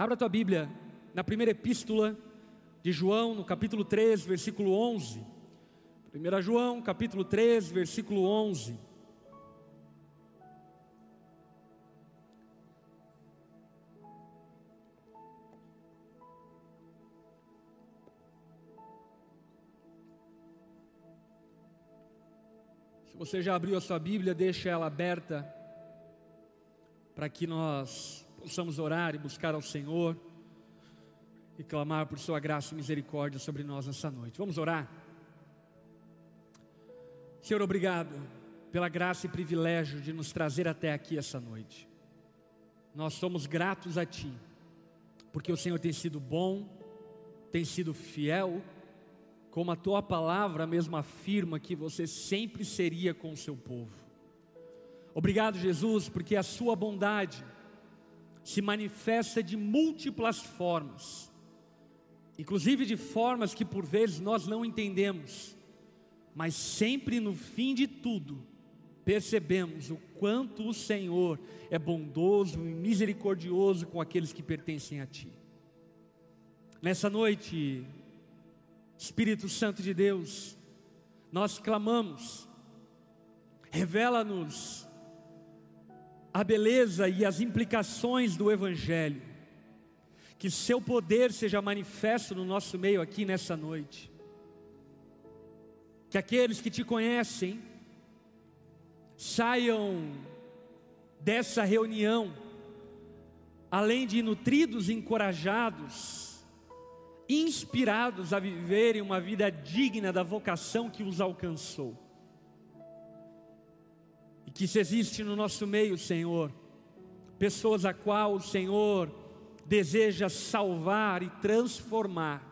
Abra tua Bíblia na primeira epístola de João, no capítulo 3, versículo 11. 1 João, capítulo 3, versículo 11. Se você já abriu a sua Bíblia, deixa ela aberta para que nós possamos orar e buscar ao Senhor e clamar por Sua graça e misericórdia sobre nós nessa noite. Vamos orar? Senhor, obrigado pela graça e privilégio de nos trazer até aqui essa noite. Nós somos gratos a Ti, porque o Senhor tem sido bom, tem sido fiel, como a Tua palavra mesmo afirma que você sempre seria com o seu povo. Obrigado, Jesus, porque a Sua bondade se manifesta de múltiplas formas inclusive de formas que por vezes nós não entendemos, mas sempre no fim de tudo, percebemos o quanto o Senhor é bondoso e misericordioso com aqueles que pertencem a Ti. Nessa noite, Espírito Santo de Deus, nós clamamos, revela-nos a beleza e as implicações do Evangelho, que seu poder seja manifesto no nosso meio aqui nessa noite. Que aqueles que te conhecem saiam dessa reunião, além de nutridos e encorajados, inspirados a viverem uma vida digna da vocação que os alcançou. E que se existe no nosso meio, Senhor, pessoas a qual o Senhor deseja salvar e transformar,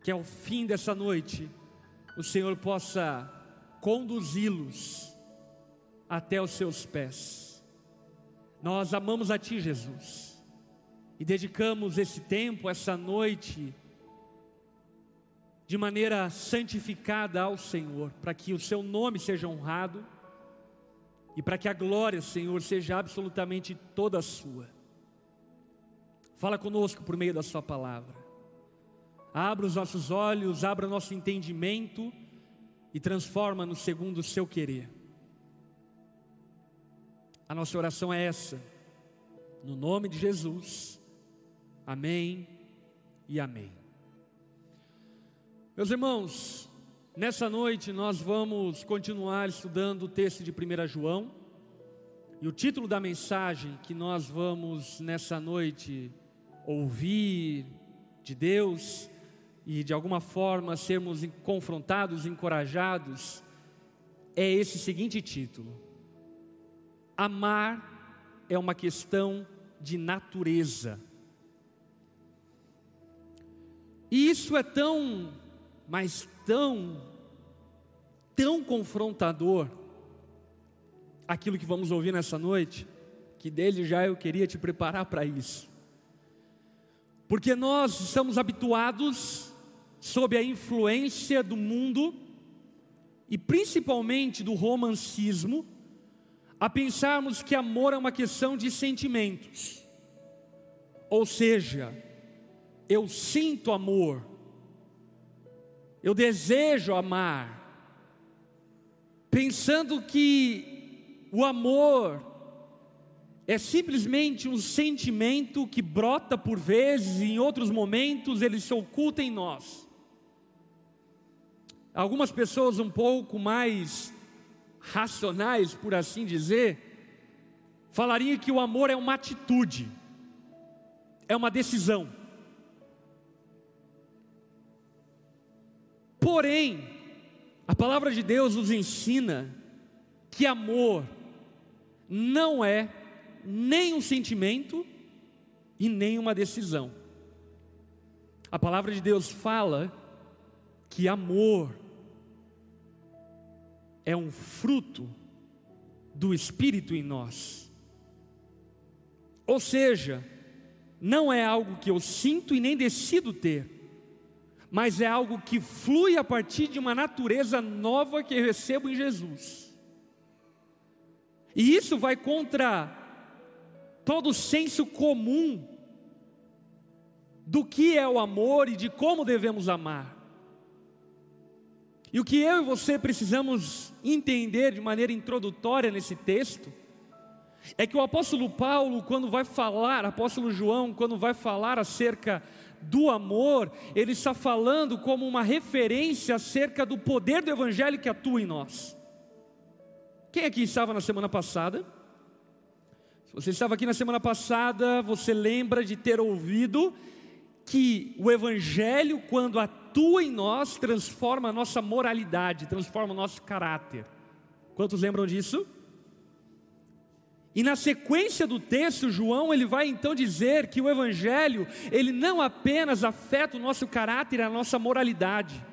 que ao fim dessa noite o Senhor possa conduzi-los até os seus pés. Nós amamos a Ti, Jesus, e dedicamos esse tempo, essa noite, de maneira santificada ao Senhor, para que o Seu nome seja honrado e para que a glória, Senhor, seja absolutamente toda sua. Fala conosco por meio da Sua palavra. Abra os nossos olhos, abra o nosso entendimento e transforma-nos segundo o Seu querer. A nossa oração é essa, no nome de Jesus. Amém e amém. Meus irmãos, nessa noite nós vamos continuar estudando o texto de 1 João. E o título da mensagem que nós vamos nessa noite ouvir de Deus e de alguma forma sermos confrontados, encorajados, é esse seguinte título: Amar é uma questão de natureza. E isso é tão, mas tão, tão confrontador, aquilo que vamos ouvir nessa noite, que desde já eu queria te preparar para isso. Porque nós estamos habituados, sob a influência do mundo, e principalmente do romancismo, a pensarmos que amor é uma questão de sentimentos. Ou seja, eu sinto amor, eu desejo amar, pensando que o amor é simplesmente um sentimento que brota por vezes e em outros momentos ele se oculta em nós. Algumas pessoas um pouco mais racionais, por assim dizer, falariam que o amor é uma atitude, é uma decisão. Porém, a palavra de Deus nos ensina que amor não é nem um sentimento e nem uma decisão. A palavra de Deus fala que amor é um fruto do Espírito em nós. Ou seja, não é algo que eu sinto e nem decido ter, mas é algo que flui a partir de uma natureza nova que eu recebo em Jesus. E isso vai contra todo o senso comum do que é o amor e de como devemos amar. E o que eu e você precisamos entender de maneira introdutória nesse texto é que o apóstolo Paulo, quando vai falar, apóstolo João, quando vai falar acerca do amor, ele está falando como uma referência acerca do poder do evangelho que atua em nós. Quem aqui estava na semana passada? Se você estava aqui na semana passada, você lembra de ter ouvido que o Evangelho, quando atua em nós, transforma a nossa moralidade, transforma o nosso caráter. Quantos lembram disso? E na sequência do texto, João ele vai então dizer que o evangelho, ele não apenas afeta o nosso caráter a nossa moralidade,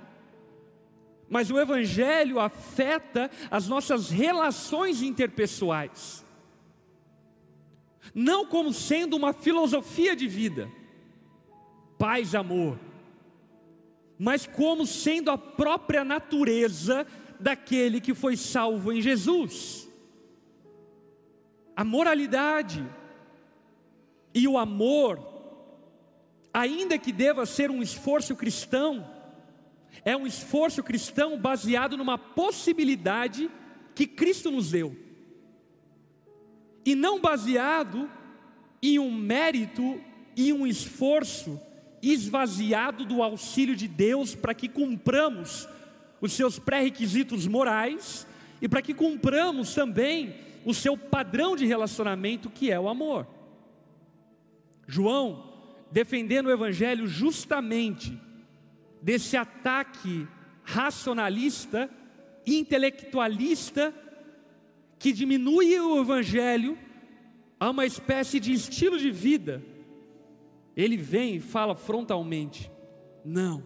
mas o evangelho afeta as nossas relações interpessoais. Não como sendo uma filosofia de vida, paz, amor, mas como sendo a própria natureza daquele que foi salvo em Jesus a moralidade e o amor, ainda que deva ser um esforço cristão, é um esforço cristão baseado numa possibilidade que Cristo nos deu, e não baseado em um mérito e um esforço esvaziado do auxílio de Deus para que cumpramos os seus pré-requisitos morais e para que cumpramos também o seu padrão de relacionamento, que é o amor. João, defendendo o Evangelho justamente desse ataque racionalista, intelectualista, que diminui o Evangelho a uma espécie de estilo de vida, ele vem e fala frontalmente: não,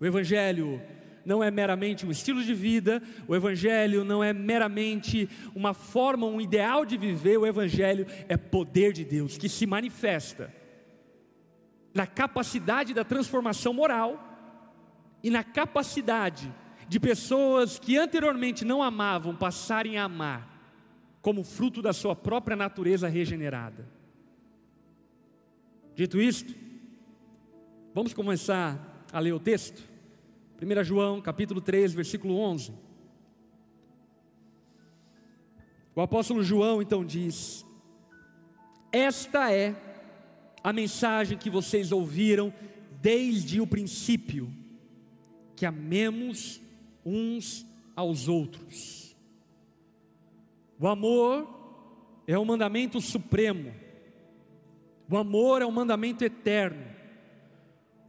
o Evangelho não é meramente um estilo de vida, o Evangelho não é meramente uma forma, um ideal de viver, o Evangelho é poder de Deus que se manifesta na capacidade da transformação moral e na capacidade de pessoas que anteriormente não amavam passarem a amar, como fruto da sua própria natureza regenerada. Dito isto, vamos começar a ler o texto? 1 João capítulo 3, versículo 11. O apóstolo João então diz: Esta é a mensagem que vocês ouviram desde o princípio, que amemos uns aos outros. O amor é o mandamento supremo, o amor é o mandamento eterno,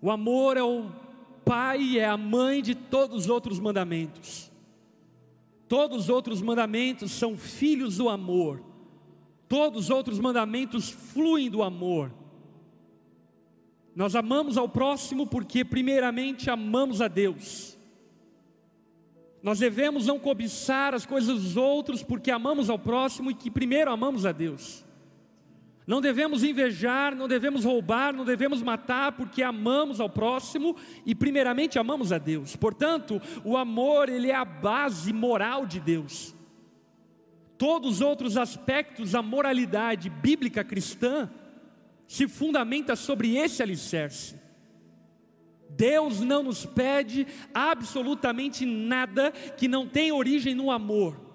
o amor é o pai é a mãe de todos os outros mandamentos. Todos os outros mandamentos são filhos do amor. Todos os outros mandamentos fluem do amor. Nós amamos ao próximo porque, primeiramente, amamos a Deus. Nós devemos não cobiçar as coisas dos outros porque amamos ao próximo e que primeiro amamos a Deus. Não devemos invejar, não devemos roubar, não devemos matar, porque amamos ao próximo e primeiramente amamos a Deus. Portanto, o amor, ele é a base moral de Deus. Todos os outros aspectos da moralidade bíblica cristã se fundamenta sobre esse alicerce. Deus não nos pede absolutamente nada que não tenha origem no amor.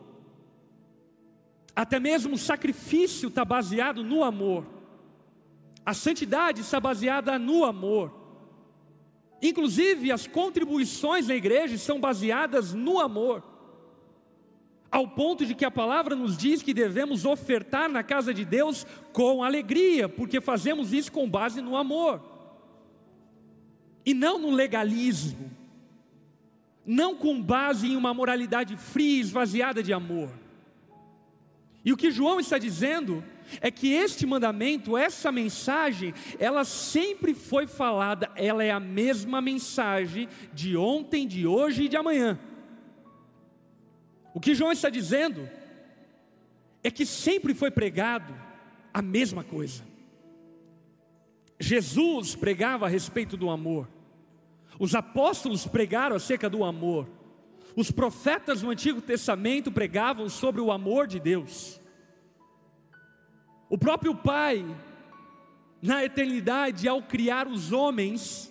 Até mesmo o sacrifício está baseado no amor. A santidade está baseada no amor. Inclusive, as contribuições na igreja são baseadas no amor. Ao ponto de que a palavra nos diz que devemos ofertar na casa de Deus com alegria, porque fazemos isso com base no amor. E não no legalismo. Não com base em uma moralidade fria, esvaziada de amor. E o que João está dizendo é que este mandamento, essa mensagem, ela sempre foi falada, ela é a mesma mensagem de ontem, de hoje e de amanhã. O que João está dizendo é que sempre foi pregado a mesma coisa. Jesus pregava a respeito do amor, os apóstolos pregaram acerca do amor. Os profetas no Antigo Testamento pregavam sobre o amor de Deus. O próprio Pai na eternidade, ao criar os homens,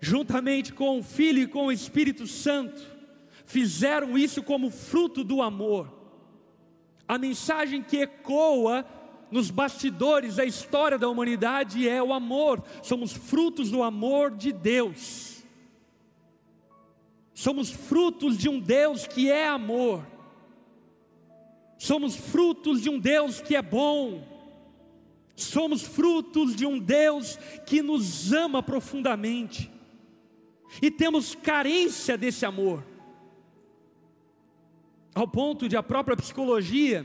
juntamente com o Filho e com o Espírito Santo, fizeram isso como fruto do amor. A mensagem que ecoa nos bastidores da história da humanidade é o amor, somos frutos do amor de Deus. Somos frutos de um Deus que é amor. Somos frutos de um Deus que é bom. Somos frutos de um Deus que nos ama profundamente. E temos carência desse amor. Ao ponto de a própria psicologia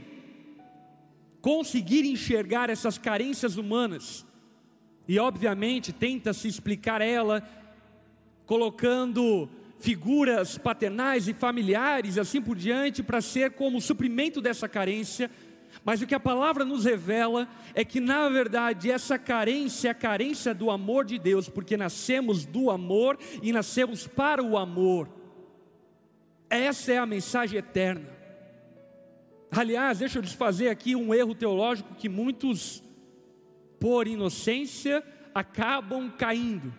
conseguir enxergar essas carências humanas. E obviamente tenta se explicar ela colocando figuras paternais e familiares, assim por diante, para ser como suprimento dessa carência. Mas o que a palavra nos revela é que, na verdade, essa carência é a carência do amor de Deus, porque nascemos do amor e nascemos para o amor. Essa é a mensagem eterna. Aliás, deixa eu desfazer aqui um erro teológico que muitos, por inocência, acabam caindo.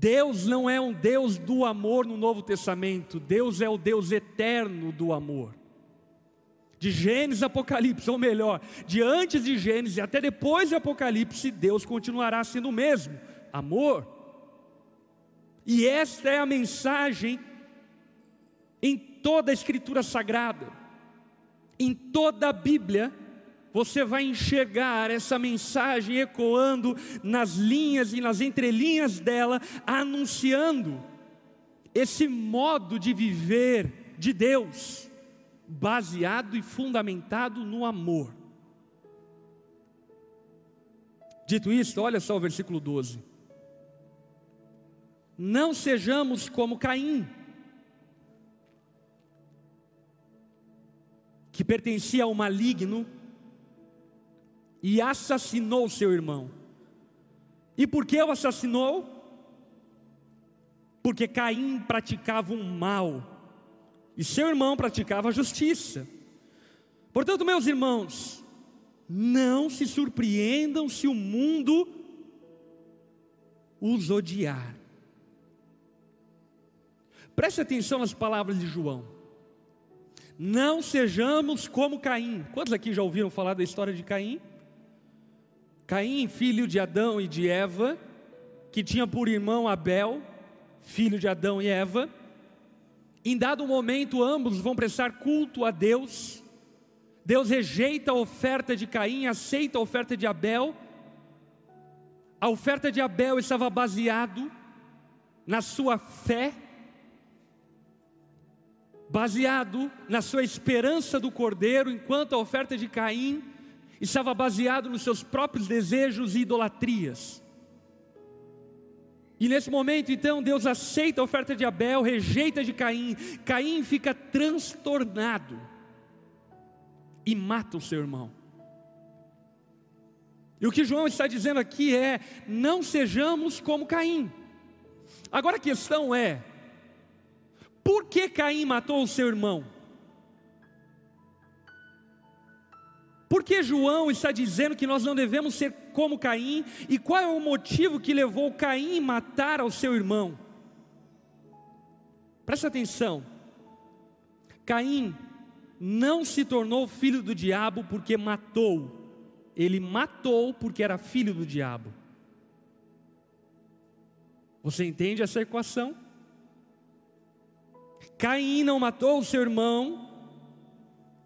Deus não é um Deus do amor no Novo Testamento, Deus é o Deus eterno do amor. De Gênesis a Apocalipse, ou melhor, de antes de Gênesis até depois de Apocalipse, Deus continuará sendo o mesmo, amor. E esta é a mensagem em toda a Escritura Sagrada, em toda a Bíblia, você vai enxergar essa mensagem ecoando nas linhas e nas entrelinhas dela, anunciando esse modo de viver de Deus, baseado e fundamentado no amor. Dito isso, olha só o versículo 12. Não sejamos como Caim, que pertencia ao maligno, e assassinou seu irmão. E por que o assassinou? Porque Caim praticava um mal e seu irmão praticava a justiça. Portanto, meus irmãos, não se surpreendam se o mundo os odiar. Preste atenção nas palavras de João. Não sejamos como Caim. Quantos aqui já ouviram falar da história de Caim? Caim, filho de Adão e de Eva, que tinha por irmão Abel, filho de Adão e Eva. Em dado momento, ambos vão prestar culto a Deus. Deus rejeita a oferta de Caim, aceita a oferta de Abel. A oferta de Abel estava baseado na sua fé, baseado na sua esperança do cordeiro, enquanto a oferta de Caim estava baseado nos seus próprios desejos e idolatrias. E nesse momento, então, Deus aceita a oferta de Abel, rejeita de Caim. Caim fica transtornado e mata o seu irmão. E o que João está dizendo aqui é: não sejamos como Caim. Agora a questão é: por que Caim matou o seu irmão? Por que João está dizendo que nós não devemos ser como Caim? E qual é o motivo que levou Caim a matar ao seu irmão? Presta atenção. Caim não se tornou filho do diabo porque matou. Ele matou porque era filho do diabo. Você entende essa equação? Caim não matou o seu irmão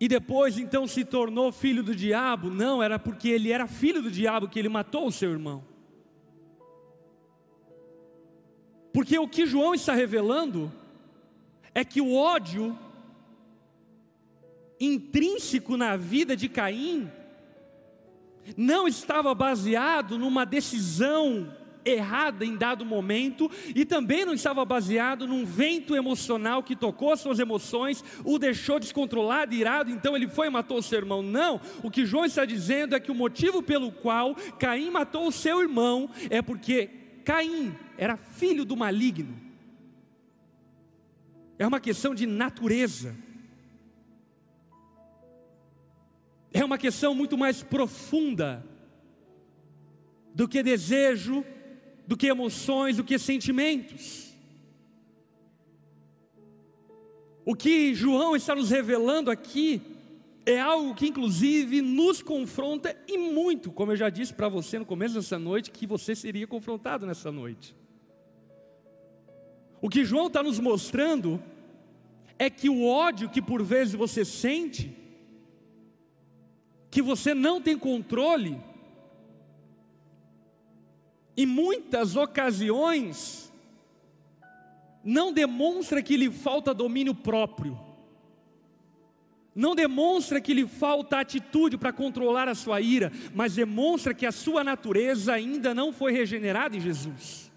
e depois então se tornou filho do diabo. Não, era porque ele era filho do diabo que ele matou o seu irmão. Porque o que João está revelando é que o ódio intrínseco na vida de Caim não estava baseado numa decisão errada em dado momento e também não estava baseado num vento emocional que tocou suas emoções, o deixou descontrolado, irado, então ele foi e matou o seu irmão. Não, o que João está dizendo é que o motivo pelo qual Caim matou o seu irmão é porque Caim era filho do maligno. É uma questão de natureza. É uma questão muito mais profunda do que desejo, do que emoções, do que sentimentos. O que João está nos revelando aqui é algo que, inclusive, nos confronta e muito, como eu já disse para você no começo dessa noite, que você seria confrontado nessa noite. O que João está nos mostrando é que o ódio que por vezes você sente, que você não tem controle, em muitas ocasiões, não demonstra que lhe falta domínio próprio, não demonstra que lhe falta atitude para controlar a sua ira, mas demonstra que a sua natureza ainda não foi regenerada em Jesus.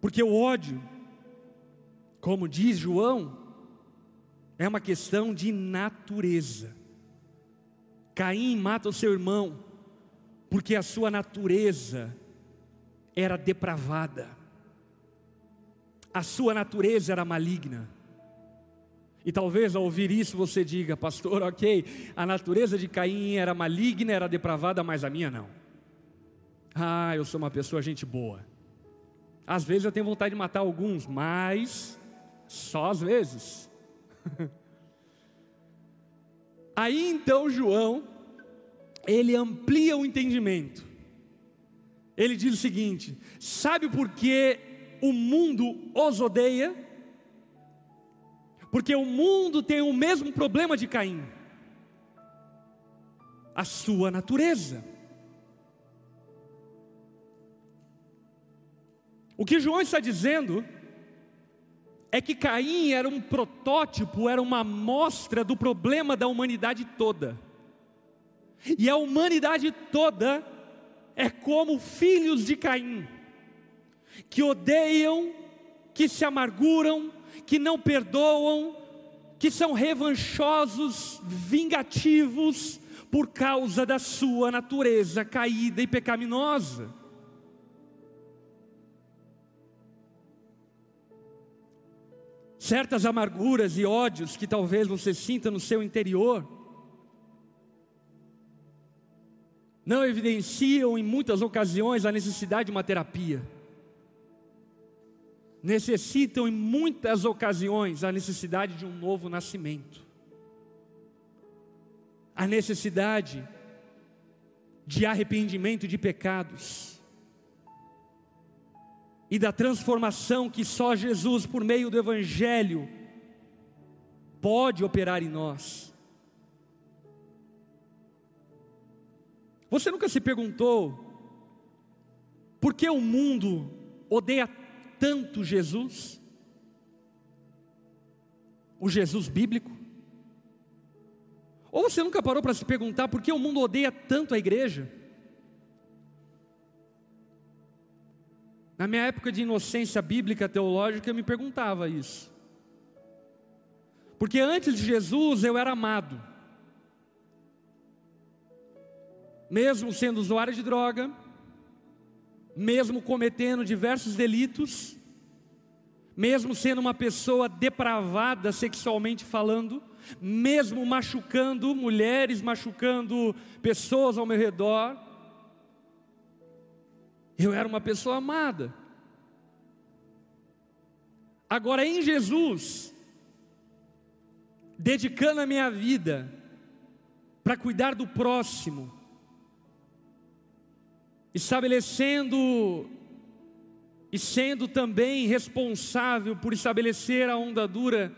Porque o ódio, como diz João, é uma questão de natureza. Caim mata o seu irmão, porque a sua natureza era depravada, a sua natureza era maligna. E talvez ao ouvir isso você diga, pastor, ok, a natureza de Caim era maligna, era depravada, mas a minha não. Ah, eu sou uma pessoa gente boa. Às vezes eu tenho vontade de matar alguns, mas só às vezes. Aí então João, ele amplia o entendimento. Ele diz o seguinte: sabe por que o mundo os odeia? Porque o mundo tem o mesmo problema de Caim, a sua natureza. O que João está dizendo é que Caim era um protótipo, era uma amostra do problema da humanidade toda. E a humanidade toda é como filhos de Caim, que odeiam, que se amarguram, que não perdoam, que são revanchosos, vingativos, por causa da sua natureza caída e pecaminosa. Certas amarguras e ódios que talvez você sinta no seu interior, não evidenciam em muitas ocasiões a necessidade de uma terapia. Necessitam em muitas ocasiões a necessidade de um novo nascimento. A necessidade de arrependimento de pecados e da transformação que só Jesus, por meio do Evangelho, pode operar em nós. Você nunca se perguntou por que o mundo odeia tanto Jesus? O Jesus bíblico? Ou você nunca parou para se perguntar por que o mundo odeia tanto a igreja? Na minha época de inocência bíblica teológica, eu me perguntava isso. Porque antes de Jesus eu era amado. Mesmo sendo usuário de droga, mesmo cometendo diversos delitos, mesmo sendo uma pessoa depravada sexualmente falando, mesmo machucando mulheres, machucando pessoas ao meu redor, eu era uma pessoa amada. Agora em Jesus, dedicando a minha vida para cuidar do próximo, estabelecendo e sendo também responsável por estabelecer a onda dura,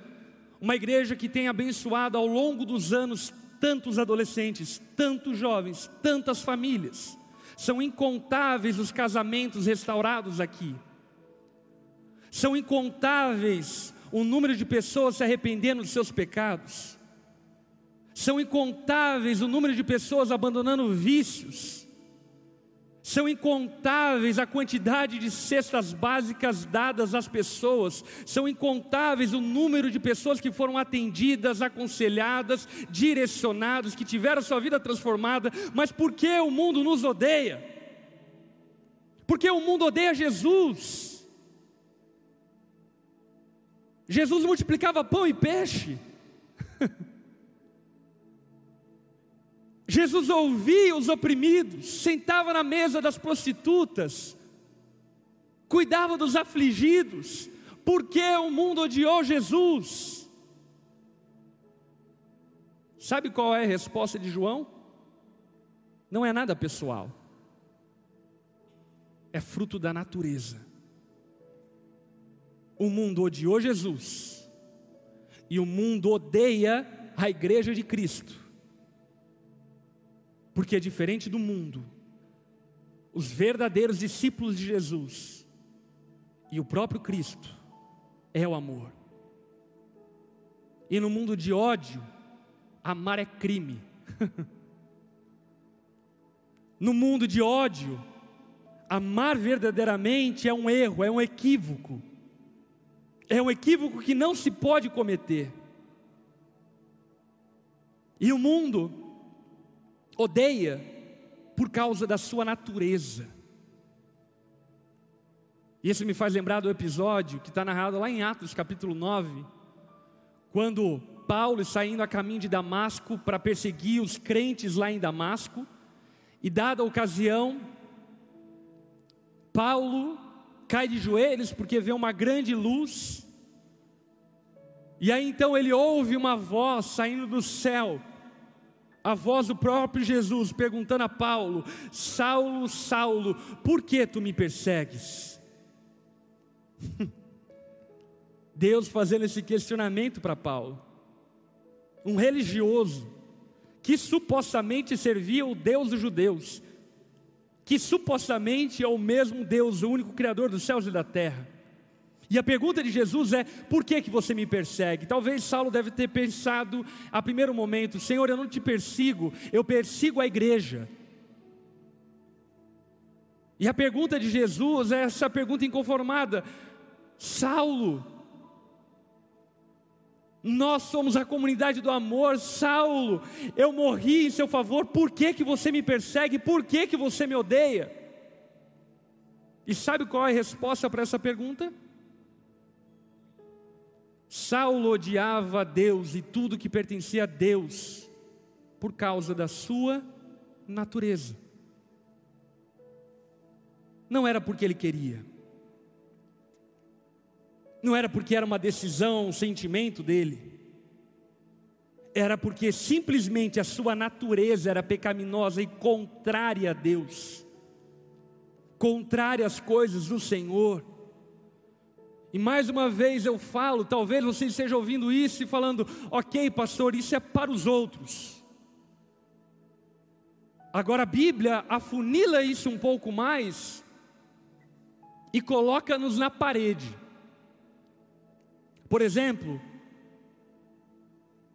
uma igreja que tem abençoado ao longo dos anos tantos adolescentes, tantos jovens, tantas famílias. São incontáveis os casamentos restaurados aqui. São incontáveis o número de pessoas se arrependendo dos seus pecados. São incontáveis o número de pessoas abandonando vícios. São incontáveis a quantidade de cestas básicas dadas às pessoas, são incontáveis o número de pessoas que foram atendidas, aconselhadas, direcionadas, que tiveram sua vida transformada, mas por que o mundo nos odeia? Porque o mundo odeia Jesus. Jesus multiplicava pão e peixe. Jesus ouvia os oprimidos, sentava na mesa das prostitutas, cuidava dos afligidos, porque o mundo odiou Jesus. Sabe qual é a resposta de João? Não é nada pessoal, é fruto da natureza. O mundo odiou Jesus, e o mundo odeia a igreja de Cristo. Porque é diferente do mundo, os verdadeiros discípulos de Jesus e o próprio Cristo é o amor. E no mundo de ódio, amar é crime. no mundo de ódio, amar verdadeiramente é um erro, é um equívoco. É um equívoco que não se pode cometer. E o mundo odeia por causa da sua natureza. E isso me faz lembrar do episódio que está narrado lá em Atos capítulo 9, quando Paulo saindo a caminho de Damasco para perseguir os crentes lá em Damasco, e dada a ocasião, Paulo cai de joelhos porque vê uma grande luz, e aí então ele ouve uma voz saindo do céu, a voz do próprio Jesus perguntando a Paulo: Saulo, Saulo, por que tu me persegues? Deus fazendo esse questionamento para Paulo, um religioso que supostamente servia o Deus dos judeus, que supostamente é o mesmo Deus, o único Criador dos céus e da terra. E a pergunta de Jesus é: por que, que você me persegue? Talvez Saulo deve ter pensado a primeiro momento: Senhor, eu não te persigo, eu persigo a igreja. E a pergunta de Jesus é essa pergunta inconformada: Saulo, nós somos a comunidade do amor, Saulo, eu morri em seu favor, por que, que você me persegue? Por que, que você me odeia? E sabe qual é a resposta para essa pergunta? Saulo odiava Deus e tudo que pertencia a Deus por causa da sua natureza. Não era porque ele queria, não era porque era uma decisão, um sentimento dele, era porque simplesmente a sua natureza era pecaminosa e contrária a Deus, contrária às coisas do Senhor. E mais uma vez eu falo, talvez você esteja ouvindo isso e falando, ok, pastor, isso é para os outros. Agora a Bíblia afunila isso um pouco mais e coloca-nos na parede. Por exemplo,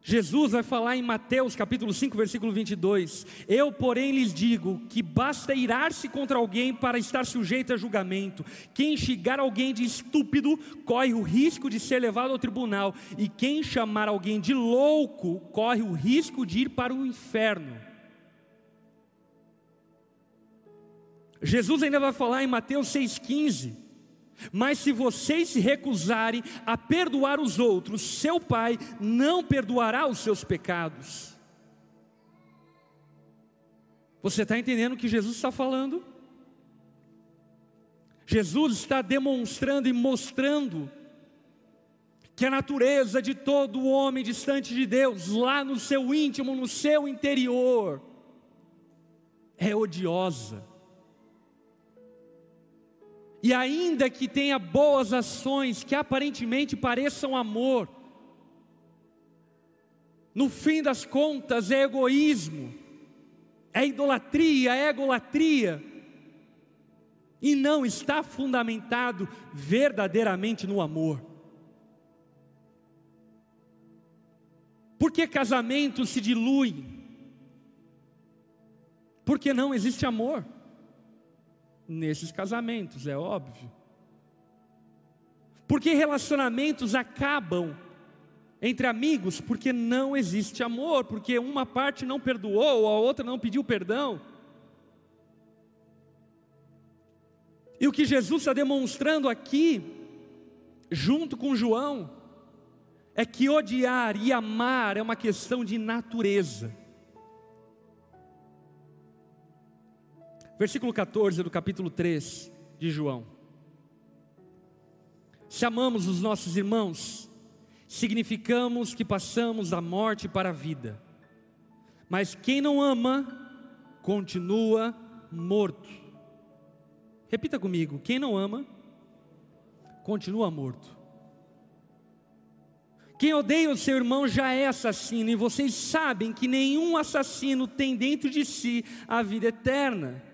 Jesus vai falar em Mateus capítulo 5, versículo 22: Eu, porém, lhes digo que basta irar-se contra alguém para estar sujeito a julgamento. Quem xingar alguém de estúpido corre o risco de ser levado ao tribunal, e quem chamar alguém de louco corre o risco de ir para o inferno. Jesus ainda vai falar em Mateus 6,15: mas se vocês se recusarem a perdoar os outros, seu Pai não perdoará os seus pecados. Você está entendendo o que Jesus está falando? Jesus está demonstrando e mostrando que a natureza de todo homem distante de Deus, lá no seu íntimo, no seu interior, é odiosa e ainda que tenha boas ações que aparentemente pareçam amor, no fim das contas é egoísmo, é idolatria, é egolatria, e não está fundamentado verdadeiramente no amor. Porque casamentos se diluem? Porque não existe amor nesses casamentos, é óbvio. Porque relacionamentos acabam entre amigos porque não existe amor, porque uma parte não perdoou, a outra não pediu perdão. E o que Jesus está demonstrando aqui, junto com João, é que odiar e amar é uma questão de natureza. Versículo 14 do capítulo 3 de João. Se amamos os nossos irmãos, significamos que passamos da morte para a vida. Mas quem não ama, continua morto. Repita comigo: quem não ama, continua morto. Quem odeia o seu irmão já é assassino, e vocês sabem que nenhum assassino tem dentro de si a vida eterna.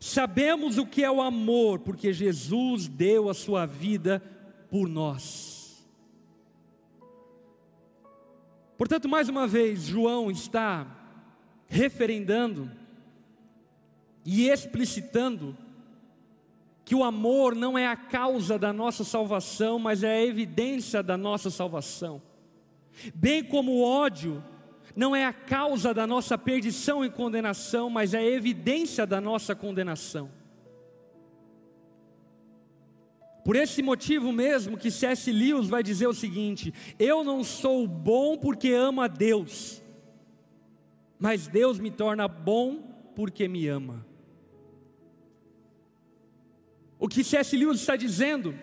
Sabemos o que é o amor, porque Jesus deu a sua vida por nós. Portanto, mais uma vez, João está referendando e explicitando que o amor não é a causa da nossa salvação, mas é a evidência da nossa salvação. Bem como o ódio não é a causa da nossa perdição e condenação, mas é a evidência da nossa condenação. Por esse motivo mesmo que C.S. Lewis vai dizer o seguinte: Eu não sou bom porque amo a Deus, mas Deus me torna bom porque me ama. O que C.S. Lewis está dizendo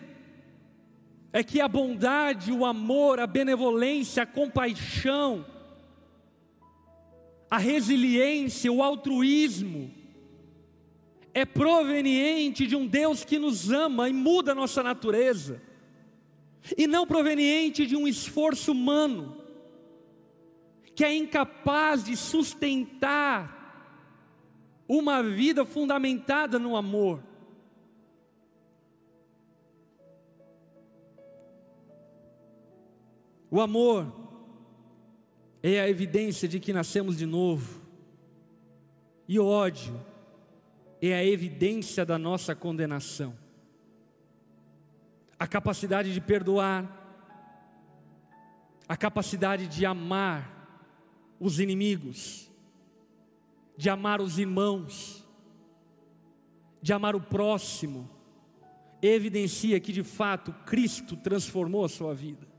é que a bondade, o amor, a benevolência, a compaixão, a resiliência, o altruísmo, é proveniente de um Deus que nos ama e muda a nossa natureza, e não proveniente de um esforço humano, que é incapaz de sustentar uma vida fundamentada no amor. O amor é a evidência de que nascemos de novo, e ódio é a evidência da nossa condenação. A capacidade de perdoar, a capacidade de amar os inimigos, de amar os irmãos, de amar o próximo, evidencia que de fato Cristo transformou a sua vida.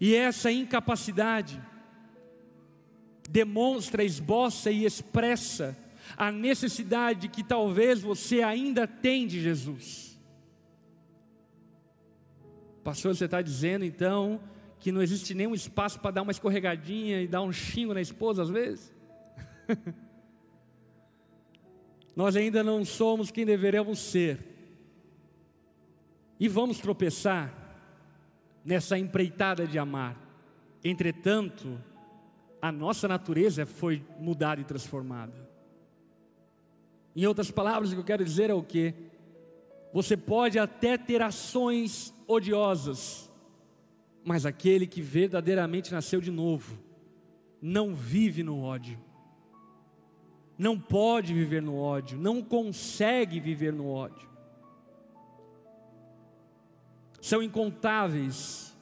E essa incapacidade demonstra, esboça e expressa a necessidade que talvez você ainda tem de Jesus. Pastor, você está dizendo então que não existe nenhum espaço para dar uma escorregadinha e dar um xingo na esposa às vezes? Nós ainda não somos quem deveríamos ser. E vamos tropeçar nessa empreitada de amar. Entretanto, a nossa natureza foi mudada e transformada. Em outras palavras, o que eu quero dizer é o que? Você pode até ter ações odiosas, mas aquele que verdadeiramente nasceu de novo, não vive no ódio, não pode viver no ódio, não consegue viver no ódio. São incontáveis,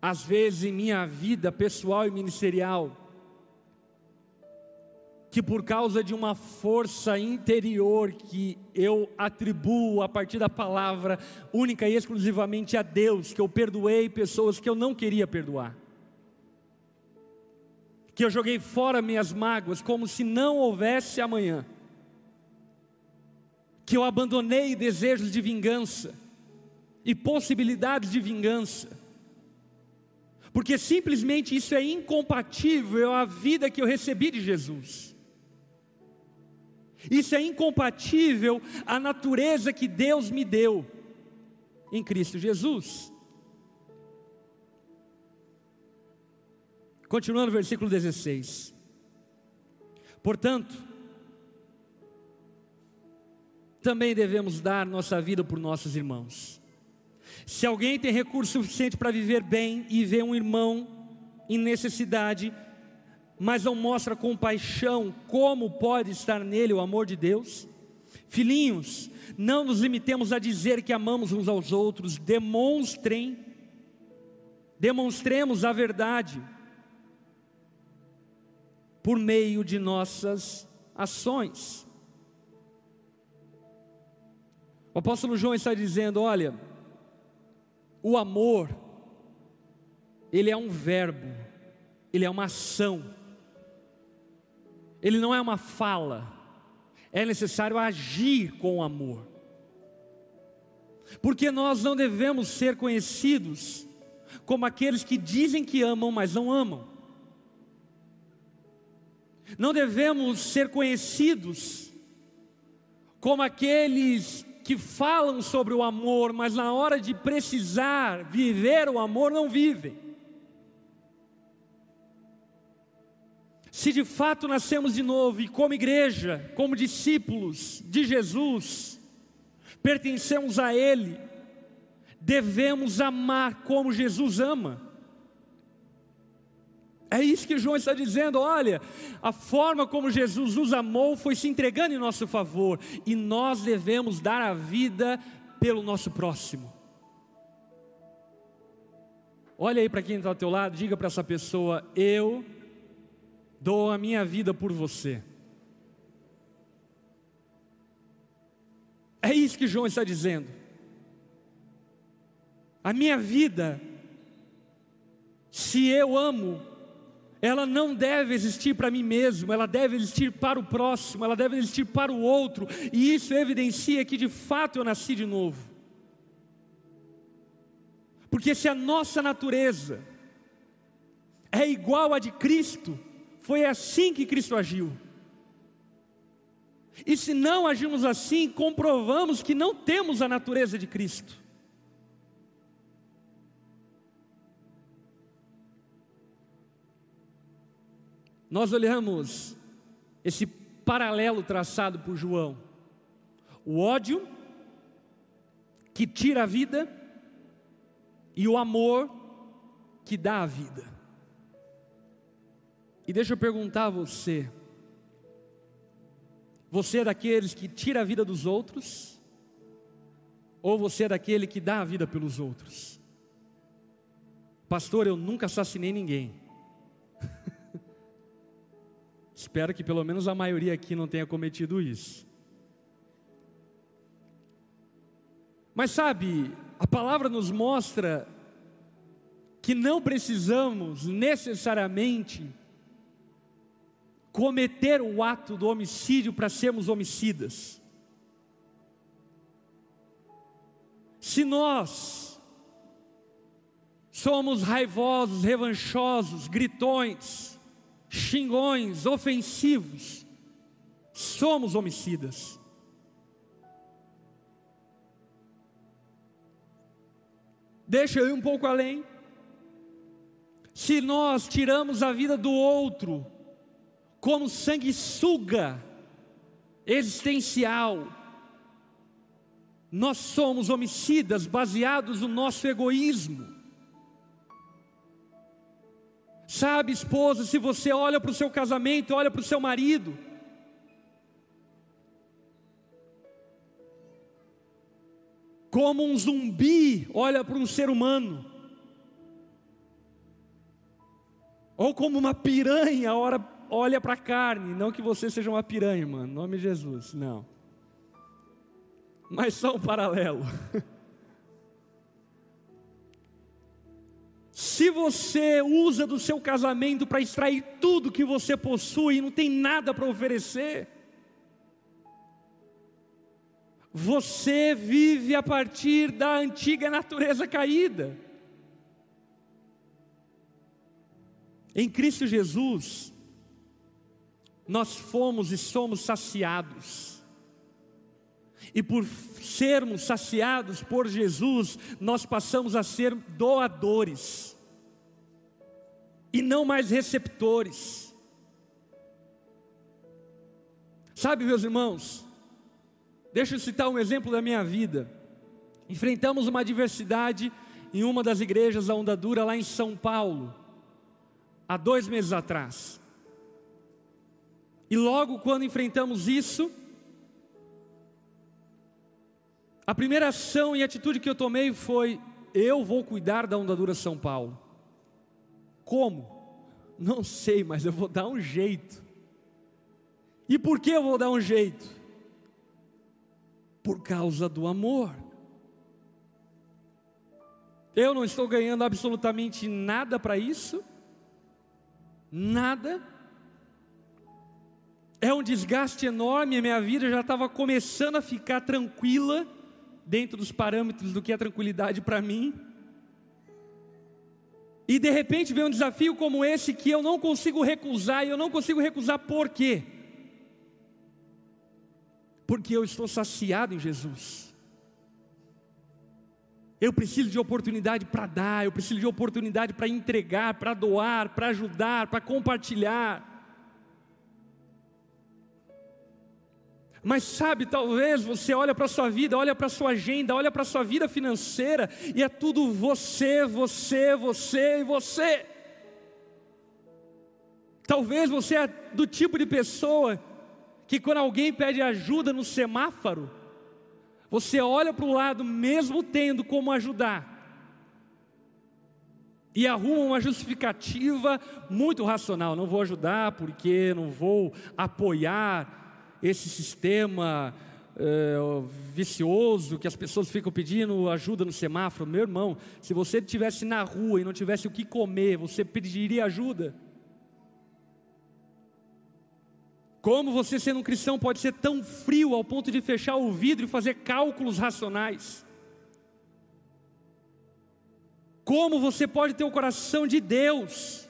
às vezes em minha vida pessoal e ministerial, que por causa de uma força interior que eu atribuo a partir da palavra única e exclusivamente a Deus, que eu perdoei pessoas que eu não queria perdoar. Que eu joguei fora minhas mágoas como se não houvesse amanhã. Que eu abandonei desejos de vingança e possibilidades de vingança, porque simplesmente isso é incompatível à vida que eu recebi de Jesus. Isso é incompatível à natureza que Deus me deu em Cristo Jesus. Continuando o versículo 16. Portanto, também devemos dar nossa vida por nossos irmãos. Se alguém tem recurso suficiente para viver bem e vê um irmão em necessidade, mas não mostra compaixão, como pode estar nele o amor de Deus? Filhinhos, não nos limitemos a dizer que amamos uns aos outros, demonstrem, demonstremos a verdade por meio de nossas ações. O apóstolo João está dizendo: olha, o amor, ele é um verbo, ele é uma ação, ele não é uma fala, é necessário agir com amor. Porque nós não devemos ser conhecidos como aqueles que dizem que amam, mas não amam. Não devemos ser conhecidos como aqueles que falam sobre o amor, mas na hora de precisar viver o amor não vivem. Se de fato nascemos de novo e como igreja, como discípulos de Jesus, pertencemos a Ele, devemos amar como Jesus ama. É isso que João está dizendo. Olha, a forma como Jesus nos amou foi se entregando em nosso favor, e nós devemos dar a vida pelo nosso próximo. Olha aí para quem está ao teu lado, diga para essa pessoa: Eu dou a minha vida por você. É isso que João está dizendo. A minha vida, se eu amo, ela não deve existir para mim mesmo, ela deve existir para o próximo, ela deve existir para o outro, e isso evidencia que de fato eu nasci de novo. Porque se a nossa natureza é igual à de Cristo, foi assim que Cristo agiu. E se não agimos assim, comprovamos que não temos a natureza de Cristo. Nós olhamos esse paralelo traçado por João: o ódio que tira a vida e o amor que dá a vida. E deixa eu perguntar a você: você é daqueles que tira a vida dos outros? Ou você é daquele que dá a vida pelos outros? Pastor, eu nunca assassinei ninguém. Espero que pelo menos a maioria aqui não tenha cometido isso. Mas sabe, a palavra nos mostra que não precisamos necessariamente cometer o ato do homicídio para sermos homicidas. Se nós somos raivosos, revanchosos, gritões, xingões, ofensivos, somos homicidas. Deixa eu ir um pouco além. Se nós tiramos a vida do outro como sanguessuga existencial, nós somos homicidas baseados no nosso egoísmo. Sabe, esposa, se você olha para o seu casamento, olha para o seu marido, como um zumbi olha para um ser humano, ou como uma piranha olha para a carne, não que você seja uma piranha, mano, em nome de Jesus, não, mas só um paralelo. você usa do seu casamento para extrair tudo que você possui e não tem nada para oferecer, você vive a partir da antiga natureza caída. Em Cristo Jesus, nós fomos e somos saciados. E por sermos saciados por Jesus, nós passamos a ser doadores e não mais receptores. Sabe, meus irmãos, deixa eu citar um exemplo da minha vida. Enfrentamos uma adversidade em uma das igrejas da Onda Dura lá em São Paulo, há dois meses atrás. E logo quando enfrentamos isso, a primeira ação e atitude que eu tomei foi: eu vou cuidar da Ondadura São Paulo. Como? Não sei, mas eu vou dar um jeito. E por que eu vou dar um jeito? Por causa do amor. Eu não estou ganhando absolutamente nada para isso, nada, É um desgaste enorme, a minha vida já estava começando a ficar tranquila, dentro dos parâmetros do que é tranquilidade para mim. E de repente vem um desafio como esse que eu não consigo recusar, e eu não consigo recusar por quê? Porque eu estou saciado em Jesus. Eu preciso de oportunidade para dar, eu preciso de oportunidade para entregar, para doar, para ajudar, para compartilhar. Mas sabe, talvez você olha para a sua vida, olha para a sua agenda, olha para a sua vida financeira e é tudo você, você, você e você. Talvez você é do tipo de pessoa que quando alguém pede ajuda no semáforo, você olha para o lado, mesmo tendo como ajudar, e arruma uma justificativa muito racional. Não vou ajudar porque não vou apoiar esse sistema é, vicioso que as pessoas ficam pedindo ajuda no semáforo. Meu irmão, se você estivesse na rua e não tivesse o que comer, você pediria ajuda? Como você, sendo um cristão, pode ser tão frio ao ponto de fechar o vidro e fazer cálculos racionais? Como você pode ter o coração de Deus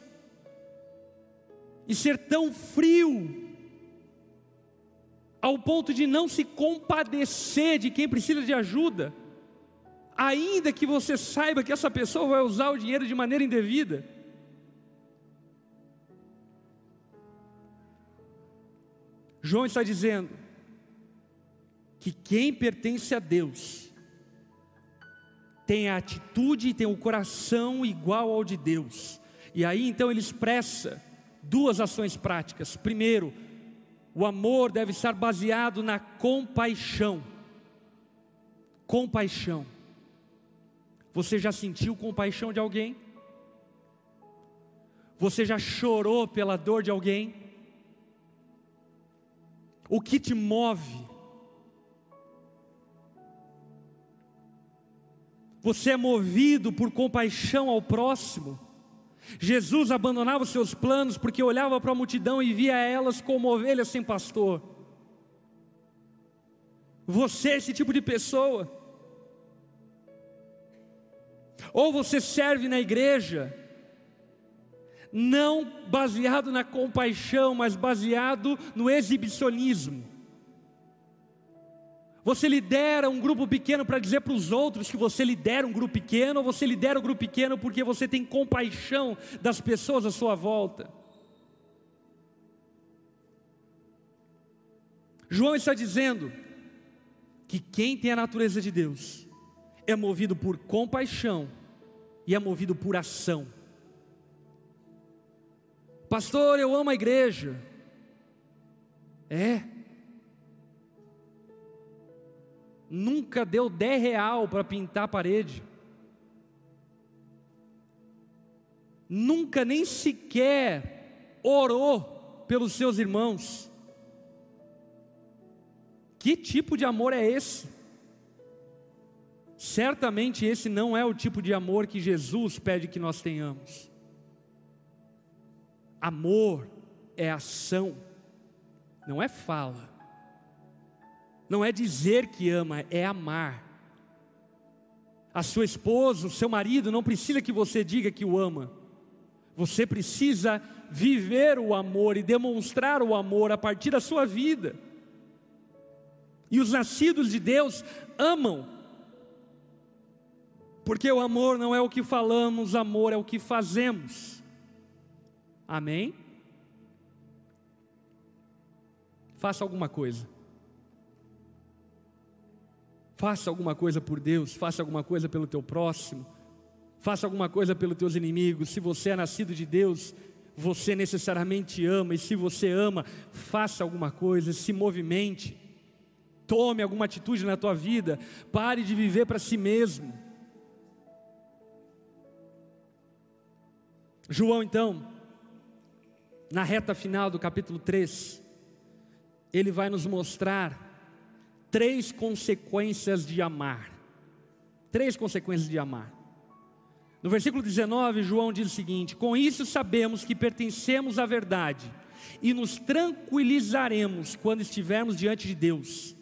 e ser tão frio ao ponto de não se compadecer de quem precisa de ajuda, ainda que você saiba que essa pessoa vai usar o dinheiro de maneira indevida? João está dizendo que quem pertence a Deus tem a atitude e tem o coração igual ao de Deus. E aí então ele expressa duas ações práticas. Primeiro, o amor deve estar baseado na compaixão. Compaixão. Você já sentiu compaixão de alguém? Você já chorou pela dor de alguém? O que te move? Você é movido por compaixão ao próximo? Jesus abandonava os seus planos porque olhava para a multidão e via elas como ovelhas sem pastor. Você é esse tipo de pessoa? Ou você serve na igreja não baseado na compaixão, mas baseado no exibicionismo. Você lidera um grupo pequeno para dizer para os outros que você lidera um grupo pequeno, ou você lidera um grupo pequeno porque você tem compaixão das pessoas à sua volta. João está dizendo que quem tem a natureza de Deus é movido por compaixão e é movido por ação. Pastor, eu amo a igreja. É. Nunca deu 10 real para pintar a parede. Nunca nem sequer orou pelos seus irmãos. Que tipo de amor é esse? Certamente esse não é o tipo de amor que Jesus pede que nós tenhamos. Amor é ação, não é fala, não é dizer que ama, é amar. A sua esposa, o seu marido, não precisa que você diga que o ama, você precisa viver o amor e demonstrar o amor a partir da sua vida. E os nascidos de Deus amam, porque o amor não é o que falamos, amor é o que fazemos. Amém? Faça alguma coisa. Faça alguma coisa por Deus, faça alguma coisa pelo teu próximo, faça alguma coisa pelos teus inimigos. Se você é nascido de Deus, você necessariamente ama, e se você ama, faça alguma coisa, se movimente, tome alguma atitude na tua vida, pare de viver para si mesmo. João, então, na reta final do capítulo 3, ele vai nos mostrar três consequências de amar. Três consequências de amar. No versículo 19, João diz o seguinte: Com isso sabemos que pertencemos à verdade e nos tranquilizaremos quando estivermos diante de Deus.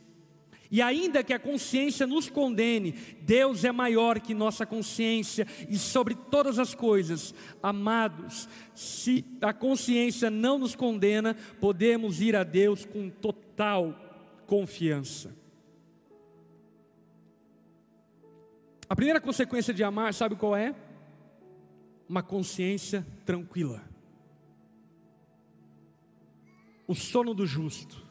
E ainda que a consciência nos condene, Deus é maior que nossa consciência e sobre todas as coisas. Amados, se a consciência não nos condena, podemos ir a Deus com total confiança. A primeira consequência de amar, sabe qual é? Uma consciência tranquila. O sono do justo.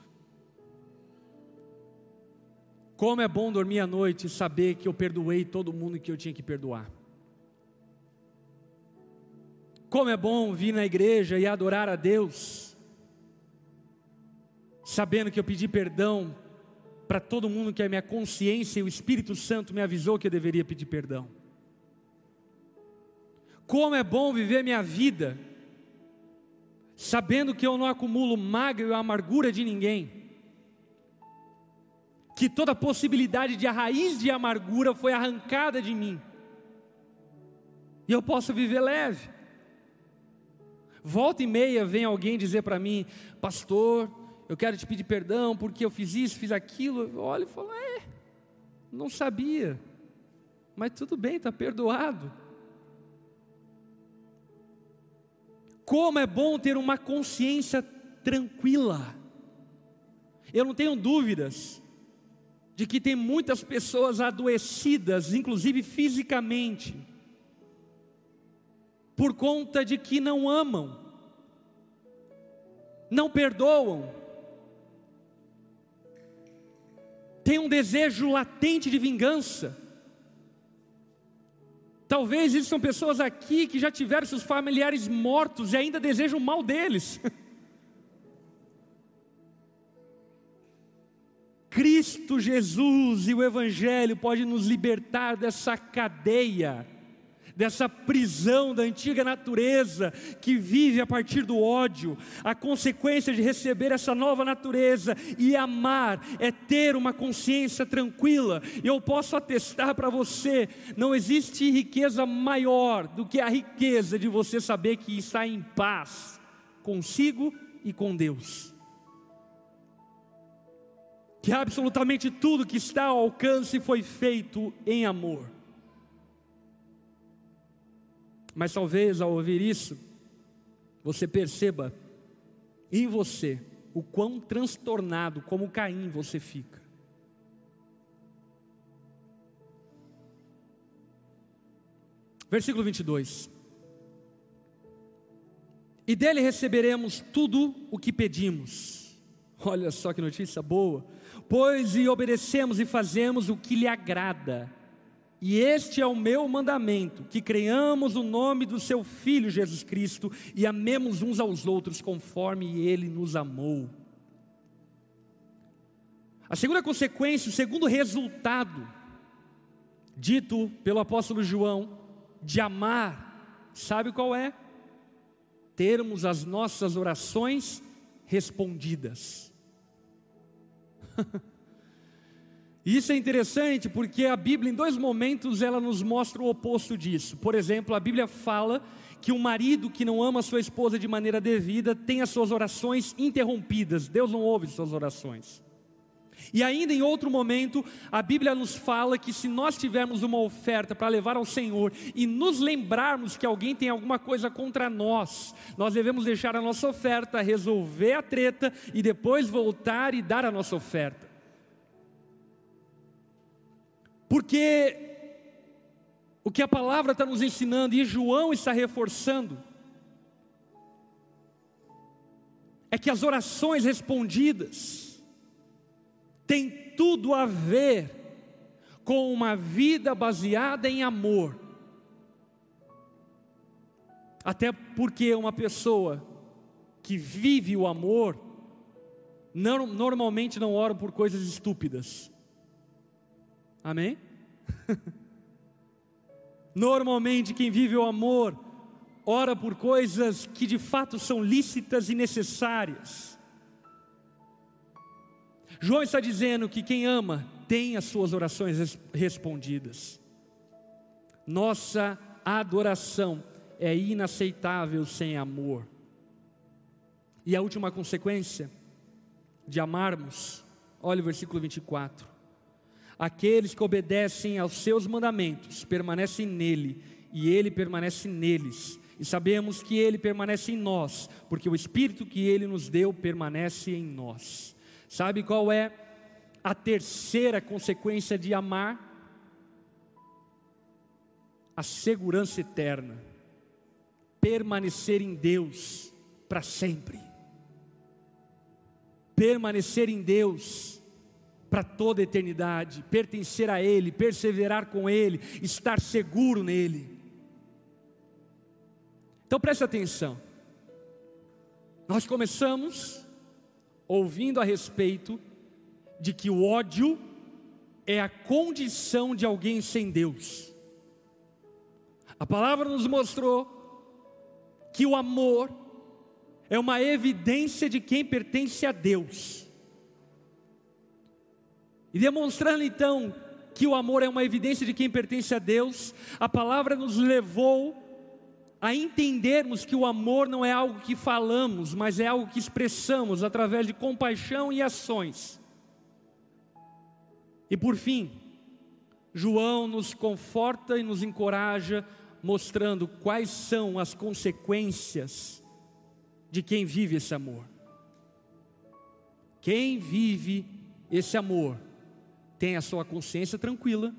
Como é bom dormir à noite e saber que eu perdoei todo mundo que eu tinha que perdoar. Como é bom vir na igreja e adorar a Deus, sabendo que eu pedi perdão para todo mundo que a minha consciência e o Espírito Santo me avisou que eu deveria pedir perdão. Como é bom viver minha vida, sabendo que eu não acumulo mágoa e amargura de ninguém que toda possibilidade de a raiz de amargura foi arrancada de mim. E eu posso viver leve. Volta e meia vem alguém dizer para mim, pastor, eu quero te pedir perdão porque eu fiz isso, fiz aquilo. Eu olho e falo, é, não sabia, mas tudo bem, está perdoado. Como é bom ter uma consciência tranquila. Eu não tenho dúvidas de que tem muitas pessoas adoecidas, inclusive fisicamente, por conta de que não amam, não perdoam, tem um desejo latente de vingança. Talvez são pessoas aqui que já tiveram seus familiares mortos e ainda desejam o mal deles. Cristo Jesus e o Evangelho pode nos libertar dessa cadeia, dessa prisão da antiga natureza que vive a partir do ódio. A consequência de receber essa nova natureza e amar é ter uma consciência tranquila. Eu posso atestar para você: não existe riqueza maior do que a riqueza de você saber que está em paz consigo e com Deus que absolutamente tudo que está ao alcance foi feito em amor. Mas talvez ao ouvir isso, você perceba em você o quão transtornado, como Caim, você fica. Versículo 22. E dele receberemos tudo o que pedimos. Olha só que notícia boa Pois e obedecemos e fazemos o que lhe agrada. E este é o meu mandamento: que creiamos o nome do seu Filho Jesus Cristo e amemos uns aos outros conforme ele nos amou. A segunda consequência, o segundo resultado, dito pelo apóstolo João, de amar, sabe qual é? Termos as nossas orações respondidas. Isso é interessante porque a Bíblia, em dois momentos, ela nos mostra o oposto disso. Por exemplo, a Bíblia fala que um marido que não ama sua esposa de maneira devida tem as suas orações interrompidas. Deus não ouve suas orações. E ainda em outro momento, a Bíblia nos fala que se nós tivermos uma oferta para levar ao Senhor e nos lembrarmos que alguém tem alguma coisa contra nós, nós devemos deixar a nossa oferta, resolver a treta e depois voltar e dar a nossa oferta. Porque o que a palavra está nos ensinando e João está reforçando é que as orações respondidas têm tudo a ver com uma vida baseada em amor. Até porque uma pessoa que vive o amor, não, normalmente não ora por coisas estúpidas. Amém? Normalmente, quem vive o amor, ora por coisas que de fato são lícitas e necessárias. João está dizendo que quem ama tem as suas orações respondidas. Nossa adoração é inaceitável sem amor. E a última consequência de amarmos, olha o versículo 24: aqueles que obedecem aos seus mandamentos permanecem nele, e ele permanece neles. E sabemos que ele permanece em nós, porque o Espírito que ele nos deu permanece em nós. Sabe qual é a terceira consequência de amar? A segurança eterna, permanecer em Deus para sempre permanecer em Deus para toda a eternidade, pertencer a Ele, perseverar com Ele, estar seguro nele. Então preste atenção. Nós começamos ouvindo a respeito de que o ódio é a condição de alguém sem Deus. A palavra nos mostrou que o amor é uma evidência de quem pertence a Deus. E demonstrando então que o amor é uma evidência de quem pertence a Deus, a palavra nos levou a entendermos que o amor não é algo que falamos, mas é algo que expressamos através de compaixão e ações. E por fim, João nos conforta e nos encoraja, mostrando quais são as consequências de quem vive esse amor. Quem vive esse amor tem a sua consciência tranquila,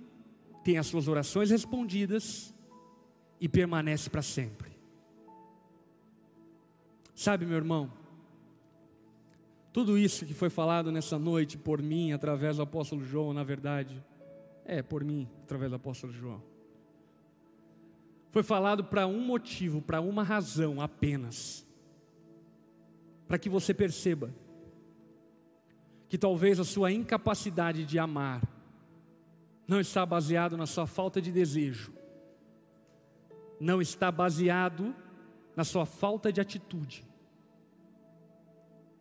tem as suas orações respondidas e permanece para sempre. Sabe, meu irmão, tudo isso que foi falado nessa noite por mim, através do apóstolo João, na verdade, é por mim, através do apóstolo João, foi falado para um motivo, para uma razão apenas para que você perceba que talvez a sua incapacidade de amar não está baseado na sua falta de desejo, não está baseado na sua falta de atitude,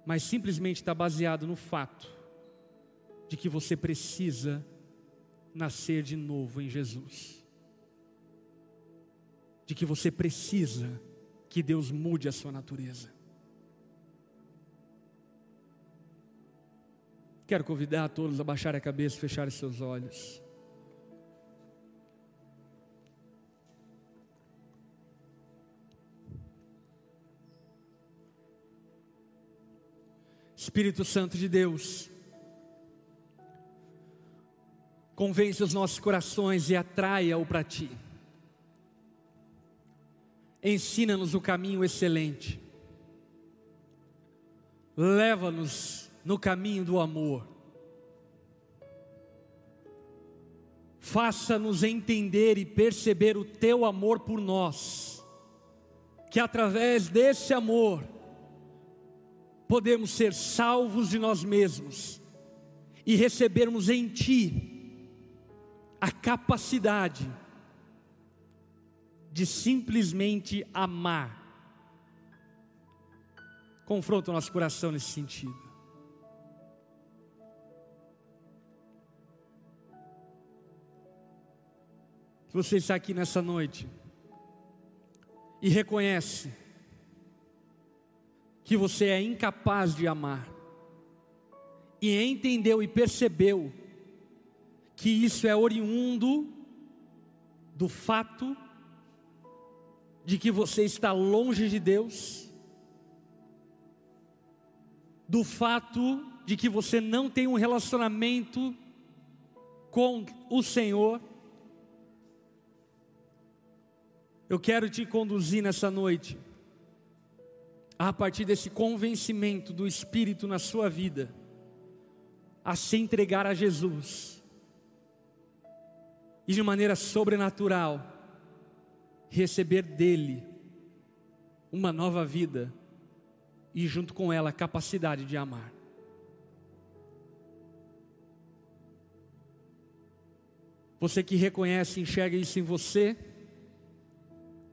mas simplesmente está baseado no fato de que você precisa nascer de novo em Jesus, de que você precisa que Deus mude a sua natureza. Quero convidar a todos a baixar a cabeça e fechar seus olhos. Espírito Santo de Deus, convence os nossos corações e atraia-o para ti. Ensina-nos o caminho excelente. Leva-nos no caminho do amor. Faça-nos entender e perceber o teu amor por nós, que através desse amor podemos ser salvos de nós mesmos e recebermos em Ti a capacidade de simplesmente amar. Confronta o nosso coração nesse sentido. Que você está aqui nessa noite e reconhece que você é incapaz de amar, e entendeu e percebeu que isso é oriundo do fato de que você está longe de Deus, do fato de que você não tem um relacionamento com o Senhor, Eu quero te conduzir nessa noite, a partir desse convencimento do Espírito na sua vida, a se entregar a Jesus, e de maneira sobrenatural, receber dEle uma nova vida, e junto com ela a capacidade de amar. Você que reconhece enxerga isso em você,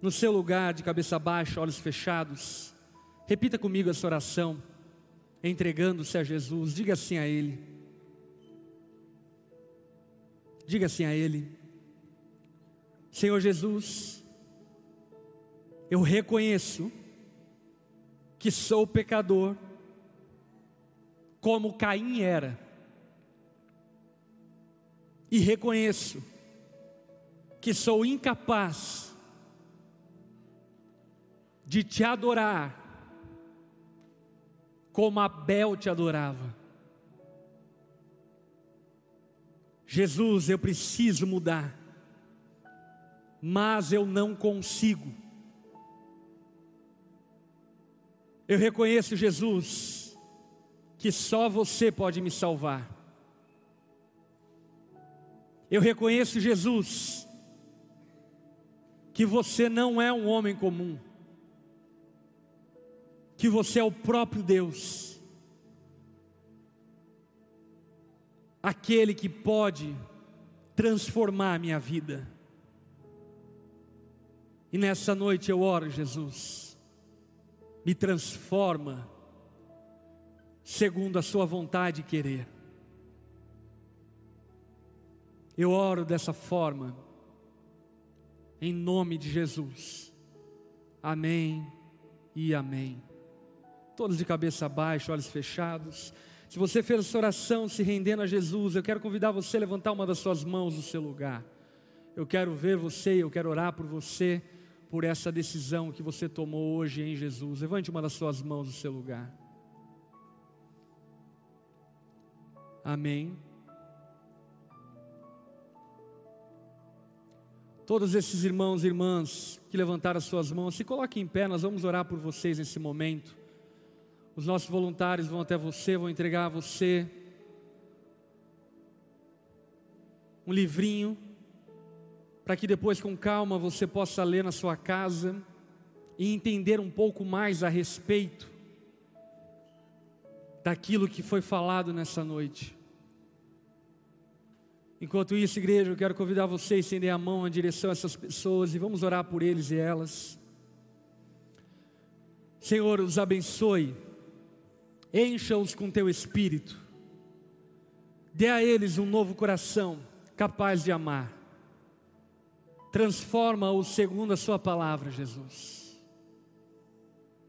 no seu lugar, de cabeça baixa, olhos fechados, repita comigo essa oração, entregando-se a Jesus, diga assim a Ele. Diga assim a Ele: Senhor Jesus, eu reconheço que sou pecador, como Caim era, e reconheço que sou incapaz de te adorar como Abel te adorava. Jesus, eu preciso mudar, mas eu não consigo. Eu reconheço, Jesus, que só você pode me salvar. Eu reconheço, Jesus, que você não é um homem comum, que você é o próprio Deus aquele que pode transformar a minha vida. E nessa noite eu oro, Jesus, me transforma segundo a Sua vontade e querer. Eu oro dessa forma, em nome de Jesus. Amém e amém. Todos de cabeça baixa, olhos fechados. Se você fez essa oração se rendendo a Jesus, eu quero convidar você a levantar uma das suas mãos no seu lugar. Eu quero ver você, eu quero orar por você, por essa decisão que você tomou hoje em Jesus. Levante uma das suas mãos no seu lugar. Amém. Todos esses irmãos e irmãs que levantaram as suas mãos, se coloquem em pé, nós vamos orar por vocês nesse momento. Os nossos voluntários vão até você, vão entregar a você um livrinho, para que depois, com calma, você possa ler na sua casa e entender um pouco mais a respeito daquilo que foi falado nessa noite. Enquanto isso, igreja, eu quero convidar você a estender a mão em direção a essas pessoas e vamos orar por eles e elas. Senhor, os abençoe encha-os com teu espírito, dê a eles um novo coração capaz de amar, transforma-os segundo a Sua palavra, Jesus.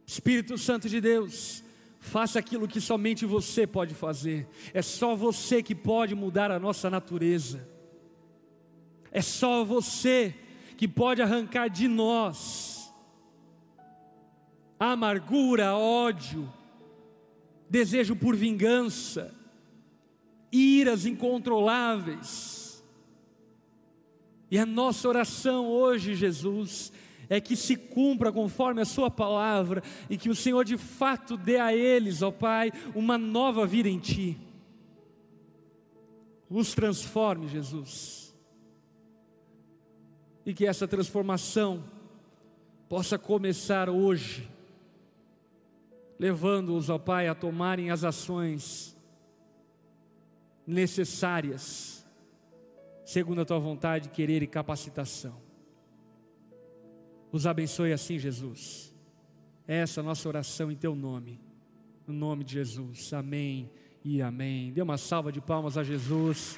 Espírito Santo de Deus, faça aquilo que somente você pode fazer, é só você que pode mudar a nossa natureza, é só você que pode arrancar de nós amargura, ódio, desejo por vingança, iras incontroláveis. E a nossa oração hoje, Jesus, é que se cumpra conforme a Sua palavra e que o Senhor de fato dê a eles, ó Pai, uma nova vida em Ti. Os transforme, Jesus. E que essa transformação possa começar hoje levando-os, ó Pai, a tomarem as ações necessárias, segundo a tua vontade, querer e capacitação. Os abençoe assim, Jesus. Essa é a nossa oração em teu nome, no nome de Jesus. Amém e amém. Dê uma salva de palmas a Jesus.